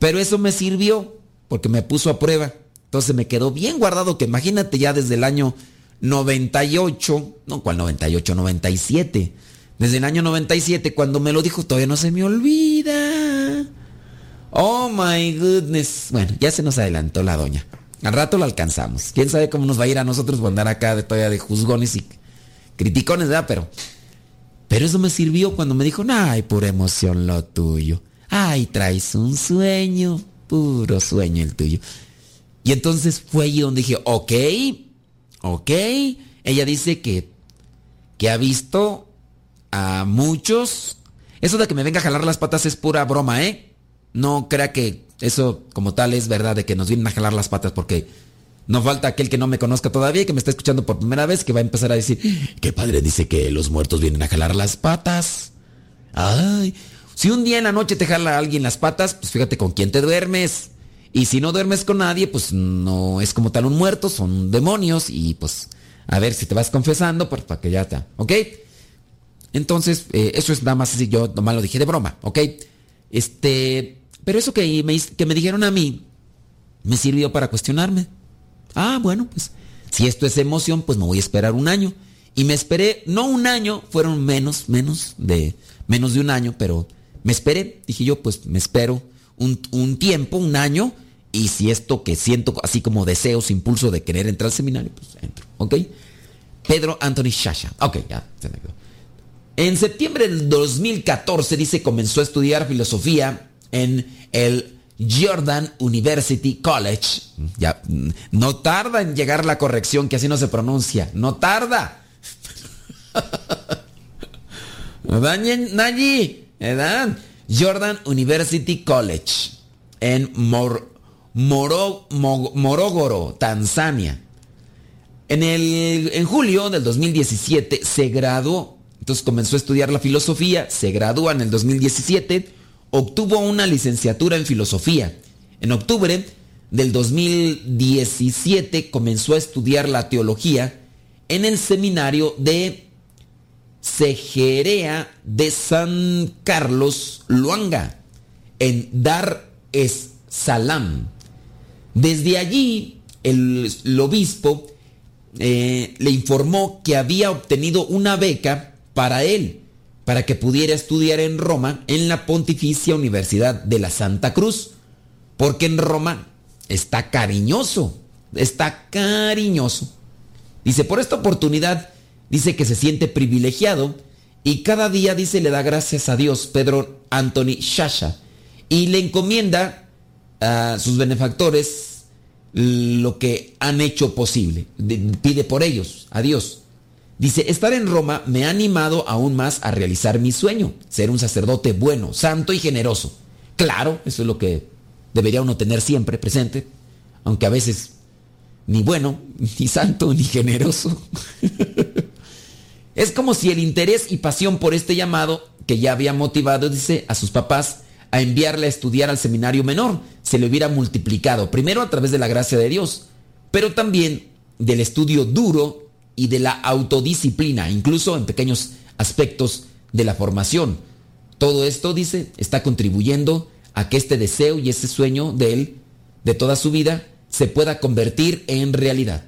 Pero eso me sirvió porque me puso a prueba. Entonces me quedó bien guardado que imagínate ya desde el año 98, no, ¿cuál 98? 97. Desde el año 97 cuando me lo dijo todavía no se me olvida. Oh my goodness. Bueno, ya se nos adelantó la doña. Al rato lo alcanzamos. Quién sabe cómo nos va a ir a nosotros andar acá de todavía de juzgones y criticones, ¿verdad? Pero, pero eso me sirvió cuando me dijo, ay, pura emoción lo tuyo. Ay, traes un sueño, puro sueño el tuyo. Y entonces fue ahí donde dije, ok, ok. Ella dice que, que ha visto a muchos. Eso de que me venga a jalar las patas es pura broma, ¿eh? No crea que eso como tal es verdad de que nos vienen a jalar las patas porque no falta aquel que no me conozca todavía que me está escuchando por primera vez que va a empezar a decir, qué padre dice que los muertos vienen a jalar las patas. Ay, si un día en la noche te jala alguien las patas, pues fíjate con quién te duermes. Y si no duermes con nadie, pues no es como tal un muerto, son demonios y pues a ver si te vas confesando pues, para que ya está, ¿ok? Entonces, eh, eso es nada más así, yo nomás lo dije de broma, ¿ok? Este, pero eso que me, que me dijeron a mí me sirvió para cuestionarme. Ah, bueno, pues si esto es emoción, pues me voy a esperar un año. Y me esperé, no un año, fueron menos, menos de, menos de un año, pero me esperé. Dije yo, pues me espero un, un tiempo, un año, y si esto que siento así como deseos, impulso de querer entrar al seminario, pues entro, ¿ok? Pedro Anthony Shasha. Ok, ya se me quedó. En septiembre del 2014, dice, comenzó a estudiar filosofía en el Jordan University College. Ya, no tarda en llegar la corrección, que así no se pronuncia. No tarda. ¿Verdad, Nayi? Jordan University College en Mor- Moro- Mo- Morogoro, Tanzania. En, el, en julio del 2017 se graduó, entonces comenzó a estudiar la filosofía, se gradúa en el 2017, obtuvo una licenciatura en filosofía. En octubre del 2017 comenzó a estudiar la teología en el seminario de Sejerea de San Carlos Luanga, en Dar es Salam. Desde allí, el, obispo eh, le informó que había obtenido una beca para él, para que pudiera estudiar en Roma, en la Pontificia Universidad de la Santa Cruz, porque en Roma está cariñoso, está cariñoso. Dice, por esta oportunidad, dice que se siente privilegiado y cada día, dice, le da gracias a Dios, Pedro Anthony Shasha, y le encomienda a sus benefactores lo que han hecho posible. De- Pide por ellos, a Dios. Dice, estar en Roma me ha animado aún más a realizar mi sueño, ser un sacerdote bueno, santo y generoso. Claro, eso es lo que debería uno tener siempre presente, aunque a veces ni bueno, ni santo, ni generoso. es como si el interés y pasión por este llamado, que ya había motivado, dice, a sus papás a enviarle a estudiar al seminario menor, se le hubiera multiplicado, primero a través de la gracia de Dios, pero también del estudio duro y de la autodisciplina, incluso en pequeños aspectos de la formación. Todo esto, dice, está contribuyendo a que este deseo y ese sueño de él, de toda su vida, se pueda convertir en realidad.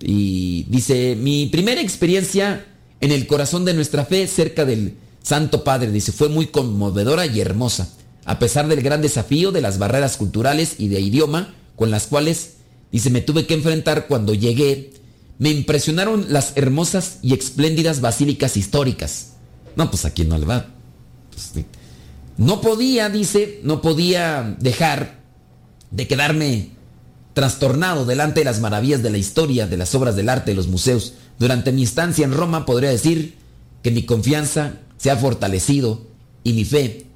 Y dice, mi primera experiencia en el corazón de nuestra fe cerca del Santo Padre, dice, fue muy conmovedora y hermosa, a pesar del gran desafío de las barreras culturales y de idioma con las cuales, dice, me tuve que enfrentar cuando llegué, me impresionaron las hermosas y espléndidas basílicas históricas. No, pues aquí no le va. Pues, no podía, dice, no podía dejar de quedarme trastornado delante de las maravillas de la historia, de las obras del arte, de los museos. Durante mi estancia en Roma podría decir que mi confianza se ha fortalecido y mi fe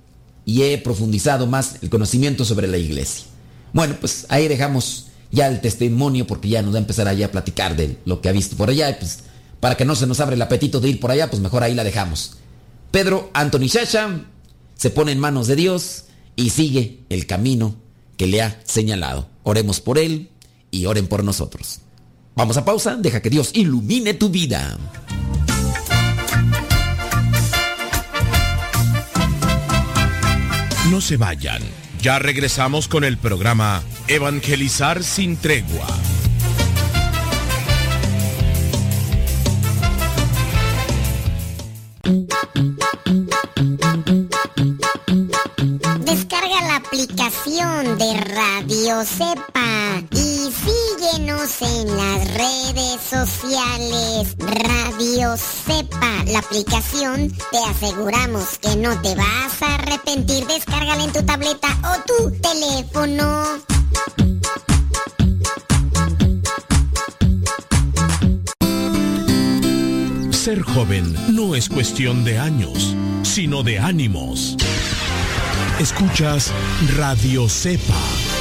y he profundizado más el conocimiento sobre la iglesia. Bueno, pues ahí dejamos ya el testimonio porque ya nos va a empezar allá a platicar de lo que ha visto por allá. Pues para que no se nos abre el apetito de ir por allá, pues mejor ahí la dejamos. Pedro Anthony Shasha se pone en manos de Dios y sigue el camino que le ha señalado. Oremos por él y oren por nosotros. Vamos a pausa, deja que Dios ilumine tu vida. No se vayan. Ya regresamos con el programa Evangelizar sin tregua. Descarga la aplicación de Radio Cepa y síguenos en las redes sociales. Radio Cepa, la aplicación, te aseguramos que no te vas a arrepentir. Descárgala en tu tableta o tu teléfono. Ser joven no es cuestión de años, sino de ánimos. Escuchas Radio Cepa.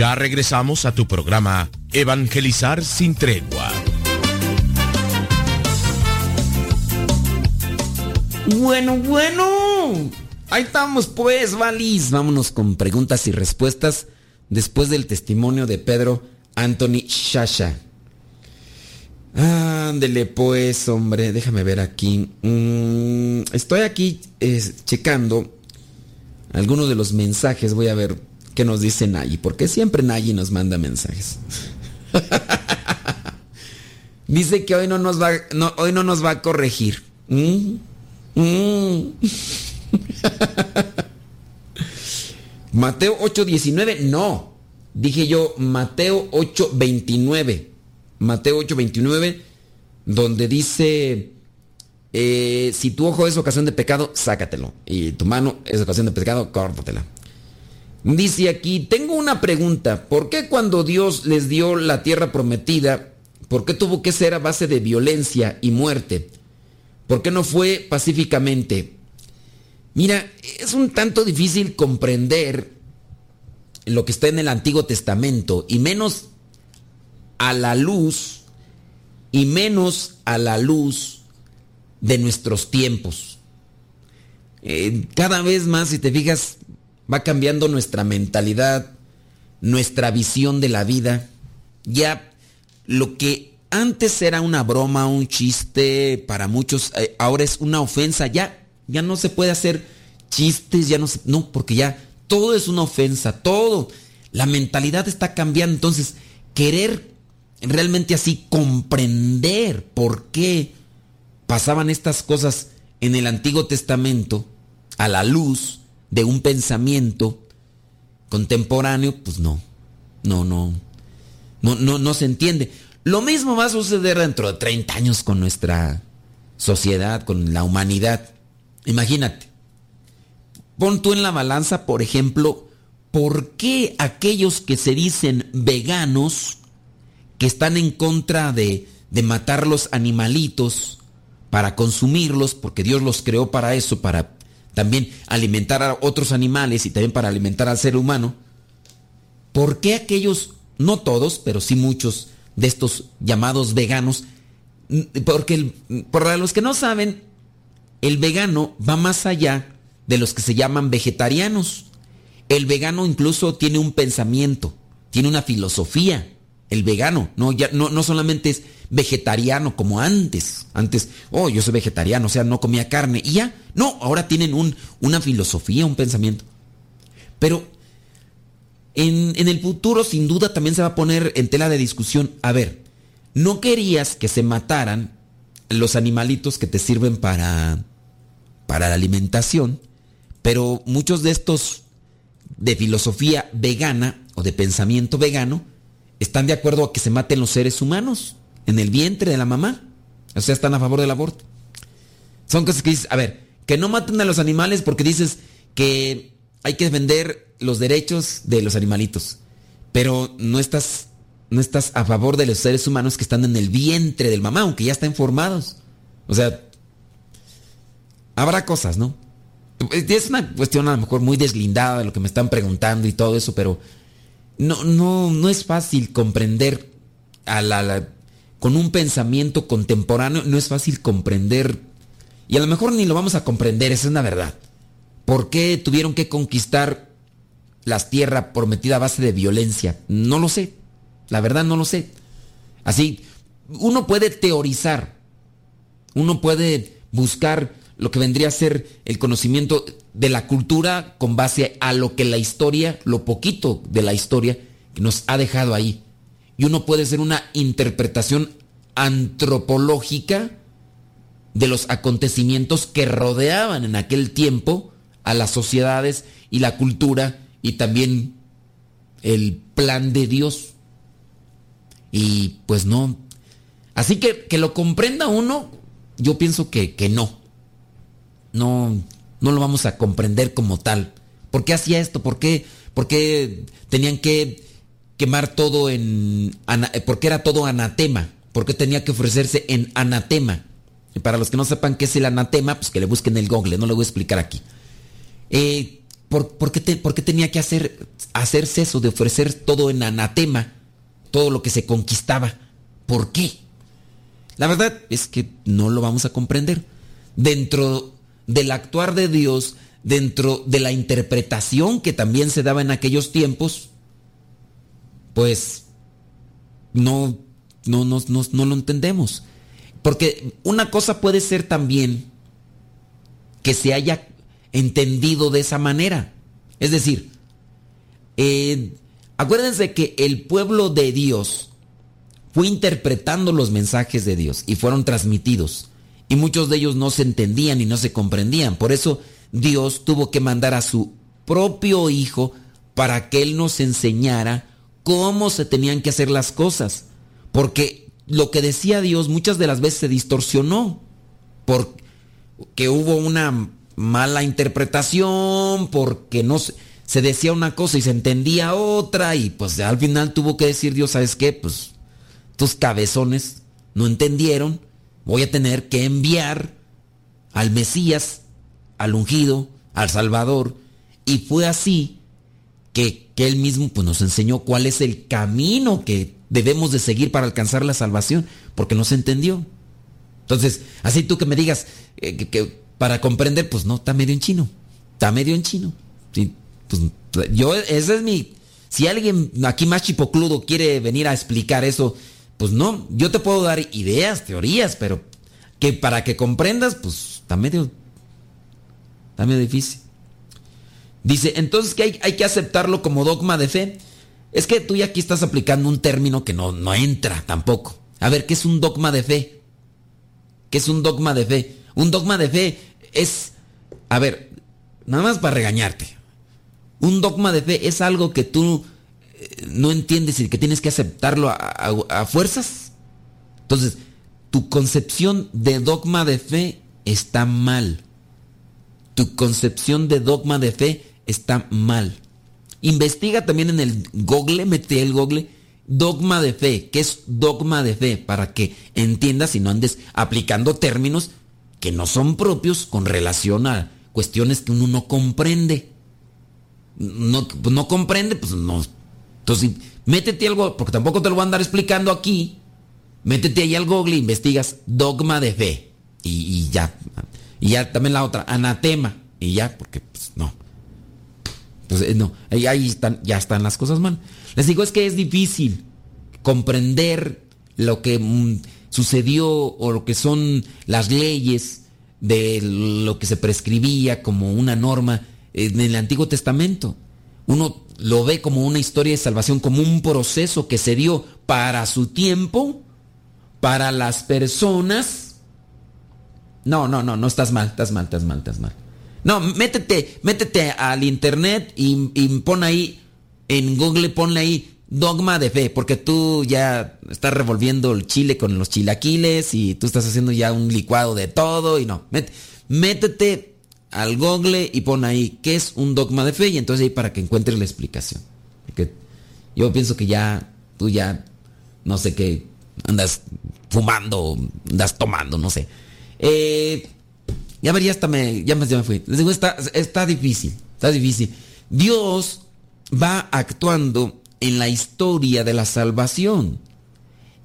Ya regresamos a tu programa Evangelizar sin tregua. Bueno, bueno. Ahí estamos pues, Valis. Vámonos con preguntas y respuestas después del testimonio de Pedro Anthony Shasha. Ándele pues, hombre. Déjame ver aquí. Mm, estoy aquí eh, checando algunos de los mensajes. Voy a ver qué qué nos dice Nayi, porque siempre Nayi nos manda mensajes. dice que hoy no nos va, no, hoy no nos va a corregir. Mm, mm. Mateo 8:19, no. Dije yo Mateo 8:29. Mateo 8:29, donde dice, eh, si tu ojo es ocasión de pecado, sácatelo. Y tu mano es ocasión de pecado, córtatela. Dice aquí, tengo una pregunta. ¿Por qué cuando Dios les dio la tierra prometida, por qué tuvo que ser a base de violencia y muerte? ¿Por qué no fue pacíficamente? Mira, es un tanto difícil comprender lo que está en el Antiguo Testamento y menos a la luz y menos a la luz de nuestros tiempos. Eh, cada vez más, si te fijas, va cambiando nuestra mentalidad, nuestra visión de la vida. Ya lo que antes era una broma, un chiste para muchos, eh, ahora es una ofensa. Ya, ya no se puede hacer chistes, ya no se, no, porque ya todo es una ofensa, todo. La mentalidad está cambiando, entonces querer realmente así comprender por qué pasaban estas cosas en el Antiguo Testamento a la luz de un pensamiento contemporáneo, pues no, no, no, no, no, no se entiende. Lo mismo va a suceder dentro de 30 años con nuestra sociedad, con la humanidad. Imagínate, pon tú en la balanza, por ejemplo, ¿por qué aquellos que se dicen veganos, que están en contra de, de matar los animalitos para consumirlos, porque Dios los creó para eso, para también alimentar a otros animales y también para alimentar al ser humano, ¿por qué aquellos, no todos, pero sí muchos de estos llamados veganos, porque el, para los que no saben, el vegano va más allá de los que se llaman vegetarianos. El vegano incluso tiene un pensamiento, tiene una filosofía. El vegano, no, ya, no, no solamente es vegetariano como antes. Antes, oh, yo soy vegetariano, o sea, no comía carne. Y ya, no, ahora tienen un, una filosofía, un pensamiento. Pero en, en, el futuro sin duda también se va a poner en tela de discusión. A ver, ¿no querías que se mataran los animalitos que te sirven para, para la alimentación? Pero muchos de estos de filosofía vegana o de pensamiento vegano están de acuerdo a que se maten los seres humanos en el vientre de la mamá. O sea, están a favor del aborto. Son cosas que dices, a ver, que no maten a los animales porque dices que hay que defender los derechos de los animalitos. Pero no estás, no estás a favor de los seres humanos que están en el vientre del mamá, aunque ya están formados. O sea, habrá cosas, ¿no? Es una cuestión a lo mejor muy deslindada de lo que me están preguntando y todo eso, pero no, no, no es fácil comprender a la, la, con un pensamiento contemporáneo, no es fácil comprender, y a lo mejor ni lo vamos a comprender, esa es la verdad. ¿Por qué tuvieron que conquistar las tierras prometidas a base de violencia? No lo sé, la verdad no lo sé. Así, uno puede teorizar, uno puede buscar lo que vendría a ser el conocimiento de la cultura con base a lo que la historia, lo poquito de la historia que nos ha dejado ahí. Y uno puede hacer una interpretación antropológica de los acontecimientos que rodeaban en aquel tiempo a las sociedades y la cultura y también el plan de Dios. Y pues no. Así que que lo comprenda uno, yo pienso que, que no no, no lo vamos a comprender como tal. ¿Por qué hacía esto? ¿Por qué, por qué tenían que quemar todo en... ¿Por qué era todo anatema? ¿Por qué tenía que ofrecerse en anatema? Y para los que no sepan qué es el anatema, pues que le busquen el google, no lo voy a explicar aquí. Eh, ¿por, por, qué ¿por, qué tenía que hacer, hacerse eso de ofrecer todo en anatema? Todo lo que se conquistaba. ¿Por qué? La verdad es que no lo vamos a comprender. Dentro del actuar de Dios dentro de la interpretación que también se daba en aquellos tiempos, pues no, no, no, no, no lo entendemos. Porque una cosa puede ser también que se haya entendido de esa manera. Es decir, Eh, acuérdense que el pueblo de Dios fue interpretando los mensajes de Dios y fueron transmitidos. Y muchos de ellos no se entendían y no se comprendían. Por eso Dios tuvo que mandar a su propio Hijo para que Él nos enseñara cómo se tenían que hacer las cosas. Porque lo que decía Dios muchas de las veces se distorsionó. Porque hubo una mala interpretación, porque no se, se decía una cosa y se entendía otra. Y pues al final tuvo que decir Dios, ¿sabes qué? Pues tus cabezones no entendieron. Voy a tener que enviar al Mesías, al ungido, al Salvador. Y fue así que, que él mismo pues, nos enseñó cuál es el camino que debemos de seguir para alcanzar la salvación, porque no se entendió. Entonces, así tú que me digas eh, que, para comprender, pues no, está medio en chino. Está medio en chino. Sí, pues yo, ese es mi... Si alguien aquí más chipocludo quiere venir a explicar eso, pues no, yo te puedo dar ideas, teorías, pero que para que comprendas, pues está medio... Está medio difícil. Dice, entonces que hay, hay, que aceptarlo como dogma de fe. Es que tú ya aquí estás aplicando un término que no, no entra tampoco. A ver, ¿qué es un dogma de fe? ¿Qué es un dogma de fe? Un dogma de fe es, a ver, nada más para regañarte. Un dogma de fe es algo que tú eh, no entiendes y que tienes que aceptarlo a, a, a fuerzas. Entonces, tu concepción de dogma de fe está mal. Tu concepción de dogma de fe está mal. Investiga también en el Google, mete el Google, dogma de fe. ¿Qué es dogma de fe? Para que entiendas y no andes aplicando términos que no son propios con relación a cuestiones que uno no comprende. No, no comprende, pues no. Entonces, métete algo, porque tampoco te lo voy a andar explicando aquí. Métete ahí al Google e investigas dogma de fe. Y, y ya. Y ya también la otra, anatema. Y ya, porque pues no. Entonces, no, ahí, están, ya están las cosas mal. Les digo, es que es difícil comprender lo que mm, sucedió o lo que son las leyes de lo que se prescribía como una norma en el Antiguo Testamento. Uno lo ve como una historia de salvación, como un proceso que se dio para su tiempo, para las personas. No, no, no, no estás mal, estás mal, estás mal, estás mal. No, métete, métete al internet y, pon ahí, en Google ponle ahí dogma de fe, porque tú ya estás revolviendo el chile con los chilaquiles y tú estás haciendo ya un licuado de todo y no. Métete al Google y pon ahí qué es un dogma de fe y entonces ahí para que encuentres la explicación. Yo pienso que ya, tú ya, no sé qué, andas fumando, andas tomando, no sé. Eh, ya ver, ya hasta me, ya me, ya me fui. Les digo, está, está difícil, está difícil. Dios va actuando en la historia de la salvación.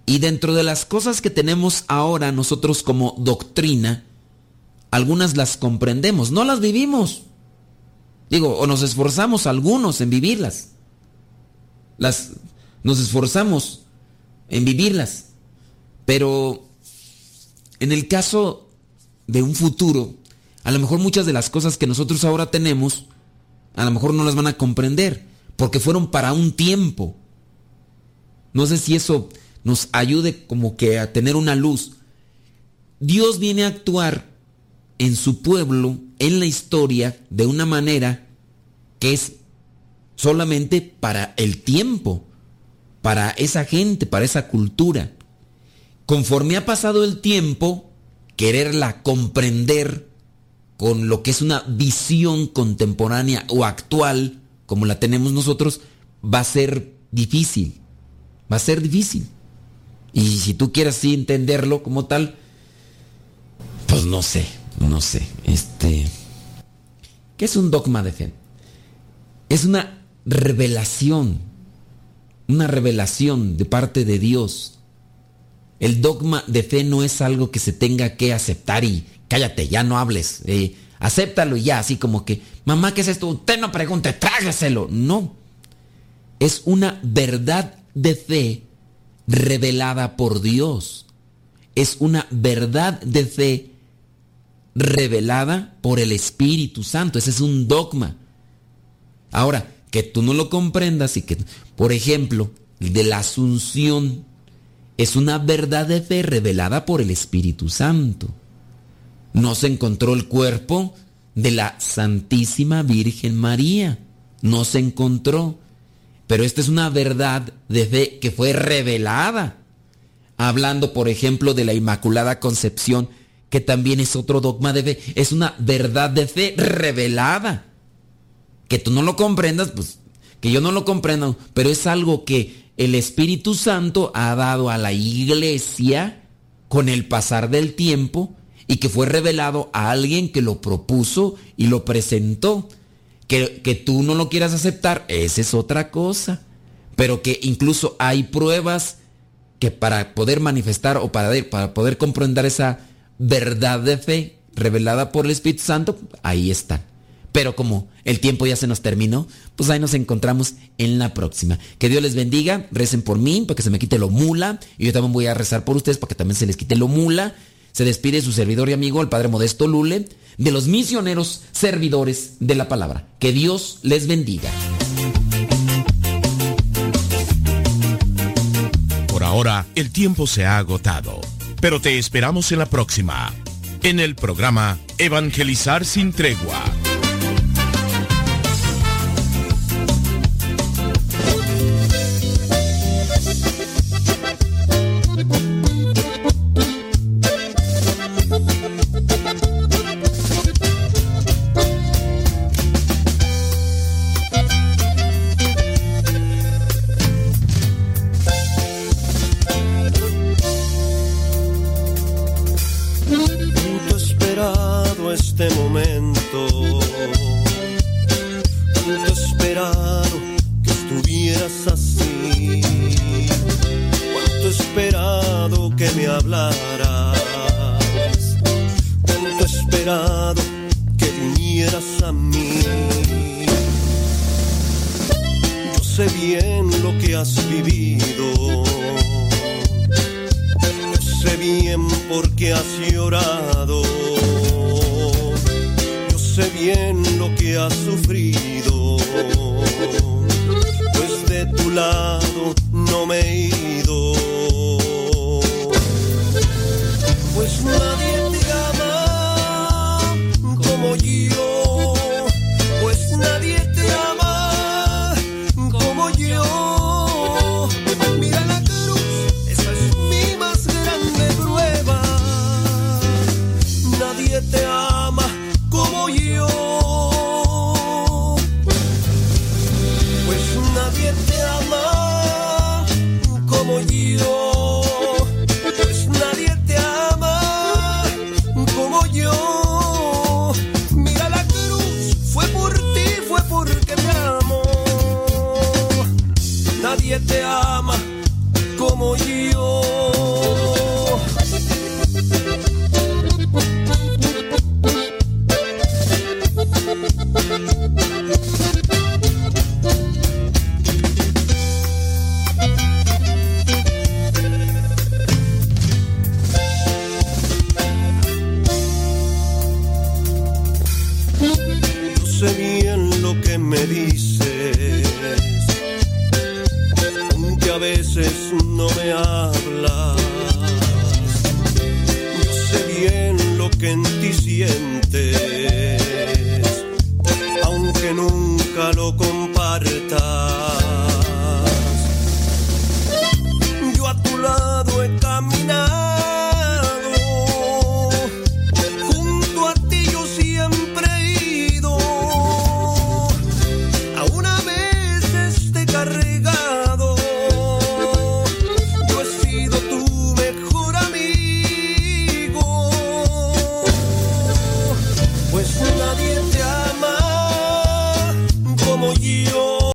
Y dentro de las cosas que tenemos ahora nosotros como doctrina, algunas las comprendemos, no las vivimos. Digo, o nos esforzamos algunos en vivirlas. Las nos esforzamos en vivirlas. Pero en el caso de un futuro, a lo mejor muchas de las cosas que nosotros ahora tenemos, a lo mejor no las van a comprender, porque fueron para un tiempo. No sé si eso nos ayude como que a tener una luz. Dios viene a actuar en su pueblo, en la historia, de una manera que es solamente para el tiempo, para esa gente, para esa cultura. Conforme ha pasado el tiempo, quererla comprender con lo que es una visión contemporánea o actual, como la tenemos nosotros, va a ser difícil. Va a ser difícil. Y si tú quieres sí entenderlo como tal, pues no sé, no sé. Este. ¿Qué es un dogma de fe? Es una revelación. Una revelación de parte de Dios. El dogma de fe no es algo que se tenga que aceptar y cállate, ya no hables. Eh, acéptalo y ya, así como que, mamá, ¿qué es esto? Usted no pregunte, trágaselo. No. Es una verdad de fe revelada por Dios. Es una verdad de fe revelada por el Espíritu Santo. Ese es un dogma. Ahora, que tú no lo comprendas y que, por ejemplo, de la asunción es una verdad de fe revelada por el Espíritu Santo. No se encontró el cuerpo de la Santísima Virgen María. No se encontró. Pero esta es una verdad de fe que fue revelada. Hablando, por ejemplo, de la Inmaculada Concepción, que también es otro dogma de fe. Es una verdad de fe revelada. Que tú no lo comprendas, pues que yo no lo comprenda, pero es algo que el Espíritu Santo ha dado a la iglesia con el pasar del tiempo y que fue revelado a alguien que lo propuso y lo presentó. Que, que tú no lo quieras aceptar, esa es otra cosa. Pero que incluso hay pruebas que para poder manifestar o para, para poder comprender esa verdad de fe revelada por el Espíritu Santo, ahí están. Pero como el tiempo ya se nos terminó, pues ahí nos encontramos en la próxima. Que Dios les bendiga, recen por mí para que se me quite lo mula. Y yo también voy a rezar por ustedes para que también se les quite lo mula. Se despide su servidor y amigo, el Padre Modesto Lule, de los misioneros servidores de la palabra. Que Dios les bendiga. Por ahora, el tiempo se ha agotado, pero te esperamos en la próxima, en el programa Evangelizar sin tregua. No me